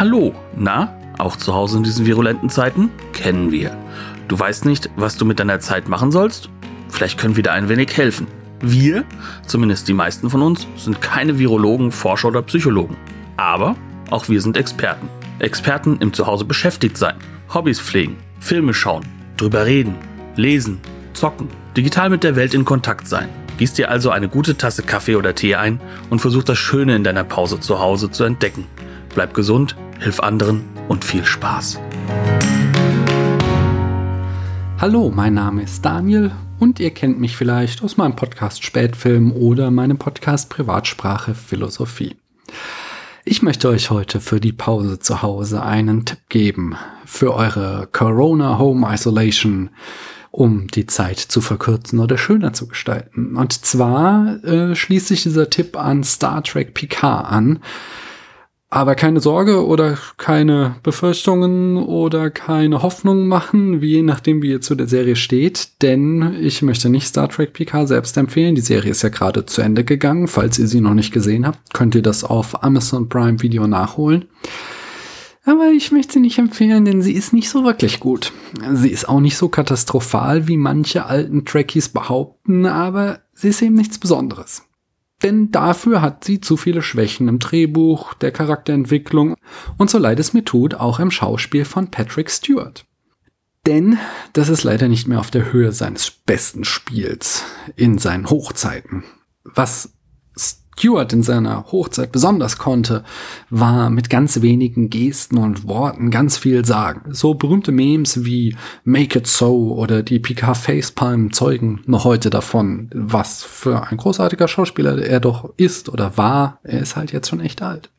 Hallo, na, auch zu Hause in diesen virulenten Zeiten? Kennen wir. Du weißt nicht, was du mit deiner Zeit machen sollst? Vielleicht können wir dir ein wenig helfen. Wir, zumindest die meisten von uns, sind keine Virologen, Forscher oder Psychologen. Aber auch wir sind Experten. Experten im Zuhause beschäftigt sein, Hobbys pflegen, Filme schauen, drüber reden, lesen, zocken, digital mit der Welt in Kontakt sein. Gieß dir also eine gute Tasse Kaffee oder Tee ein und versuch das Schöne in deiner Pause zu Hause zu entdecken. Bleib gesund, hilf anderen und viel Spaß. Hallo, mein Name ist Daniel und ihr kennt mich vielleicht aus meinem Podcast Spätfilm oder meinem Podcast Privatsprache Philosophie. Ich möchte euch heute für die Pause zu Hause einen Tipp geben für eure Corona Home Isolation, um die Zeit zu verkürzen oder schöner zu gestalten. Und zwar äh, schließt sich dieser Tipp an Star Trek Picard an, aber keine Sorge oder keine Befürchtungen oder keine Hoffnungen machen, wie je nachdem, wie ihr zu der Serie steht, denn ich möchte nicht Star Trek PK selbst empfehlen. Die Serie ist ja gerade zu Ende gegangen. Falls ihr sie noch nicht gesehen habt, könnt ihr das auf Amazon Prime Video nachholen. Aber ich möchte sie nicht empfehlen, denn sie ist nicht so wirklich gut. Sie ist auch nicht so katastrophal, wie manche alten Trekkies behaupten, aber sie ist eben nichts Besonderes. Denn dafür hat sie zu viele Schwächen im Drehbuch, der Charakterentwicklung und so leid es mir tut, auch im Schauspiel von Patrick Stewart. Denn das ist leider nicht mehr auf der Höhe seines besten Spiels in seinen Hochzeiten. Was Stewart in seiner Hochzeit besonders konnte, war mit ganz wenigen Gesten und Worten ganz viel sagen. So berühmte Memes wie Make It So oder die Picard Facepalm zeugen noch heute davon, was für ein großartiger Schauspieler er doch ist oder war. Er ist halt jetzt schon echt alt.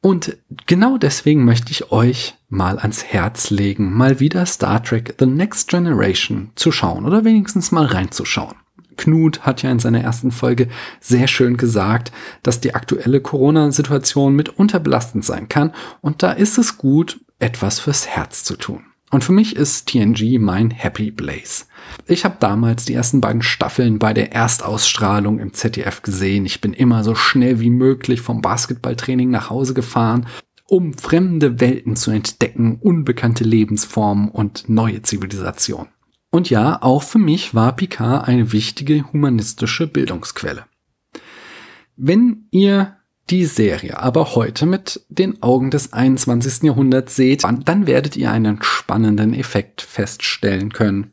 Und genau deswegen möchte ich euch mal ans Herz legen, mal wieder Star Trek The Next Generation zu schauen oder wenigstens mal reinzuschauen. Knut hat ja in seiner ersten Folge sehr schön gesagt, dass die aktuelle Corona-Situation mitunter belastend sein kann und da ist es gut, etwas fürs Herz zu tun. Und für mich ist TNG mein Happy Blaze. Ich habe damals die ersten beiden Staffeln bei der Erstausstrahlung im ZDF gesehen. Ich bin immer so schnell wie möglich vom Basketballtraining nach Hause gefahren, um fremde Welten zu entdecken, unbekannte Lebensformen und neue Zivilisationen. Und ja, auch für mich war Picard eine wichtige humanistische Bildungsquelle. Wenn ihr die Serie aber heute mit den Augen des 21. Jahrhunderts seht, dann werdet ihr einen spannenden Effekt feststellen können.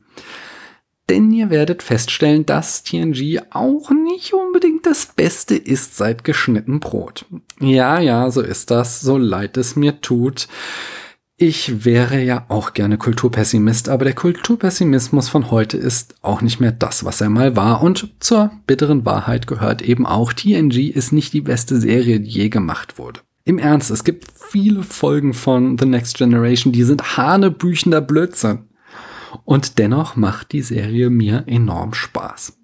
Denn ihr werdet feststellen, dass TNG auch nicht unbedingt das Beste ist seit geschnitten Brot. Ja, ja, so ist das, so leid es mir tut. Ich wäre ja auch gerne Kulturpessimist, aber der Kulturpessimismus von heute ist auch nicht mehr das, was er mal war. Und zur bitteren Wahrheit gehört eben auch, TNG ist nicht die beste Serie, die je gemacht wurde. Im Ernst, es gibt viele Folgen von The Next Generation, die sind hanebüchender Blödsinn. Und dennoch macht die Serie mir enorm Spaß.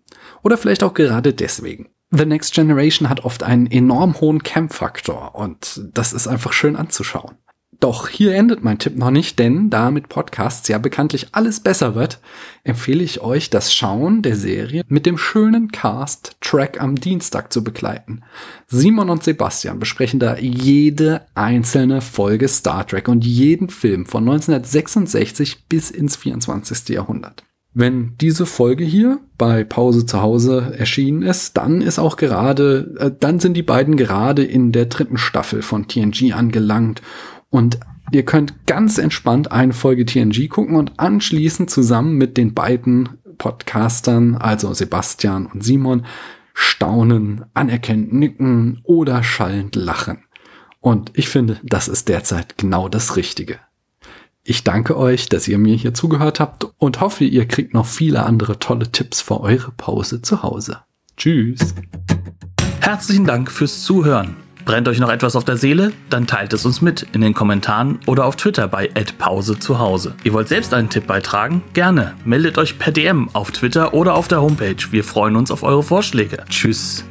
Oder vielleicht auch gerade deswegen. The Next Generation hat oft einen enorm hohen Camp-Faktor und das ist einfach schön anzuschauen. Doch hier endet mein Tipp noch nicht, denn da mit Podcasts ja bekanntlich alles besser wird, empfehle ich euch das Schauen der Serie mit dem schönen Cast Track am Dienstag zu begleiten. Simon und Sebastian besprechen da jede einzelne Folge Star Trek und jeden Film von 1966 bis ins 24. Jahrhundert. Wenn diese Folge hier bei Pause zu Hause erschienen ist, dann ist auch gerade, äh, dann sind die beiden gerade in der dritten Staffel von TNG angelangt und ihr könnt ganz entspannt eine Folge TNG gucken und anschließend zusammen mit den beiden Podcastern, also Sebastian und Simon, staunen, anerkennend nicken oder schallend lachen. Und ich finde, das ist derzeit genau das Richtige. Ich danke euch, dass ihr mir hier zugehört habt und hoffe, ihr kriegt noch viele andere tolle Tipps für eure Pause zu Hause. Tschüss. Herzlichen Dank fürs Zuhören. Brennt euch noch etwas auf der Seele? Dann teilt es uns mit in den Kommentaren oder auf Twitter bei Pause zu Hause. Ihr wollt selbst einen Tipp beitragen? Gerne. Meldet euch per DM auf Twitter oder auf der Homepage. Wir freuen uns auf eure Vorschläge. Tschüss.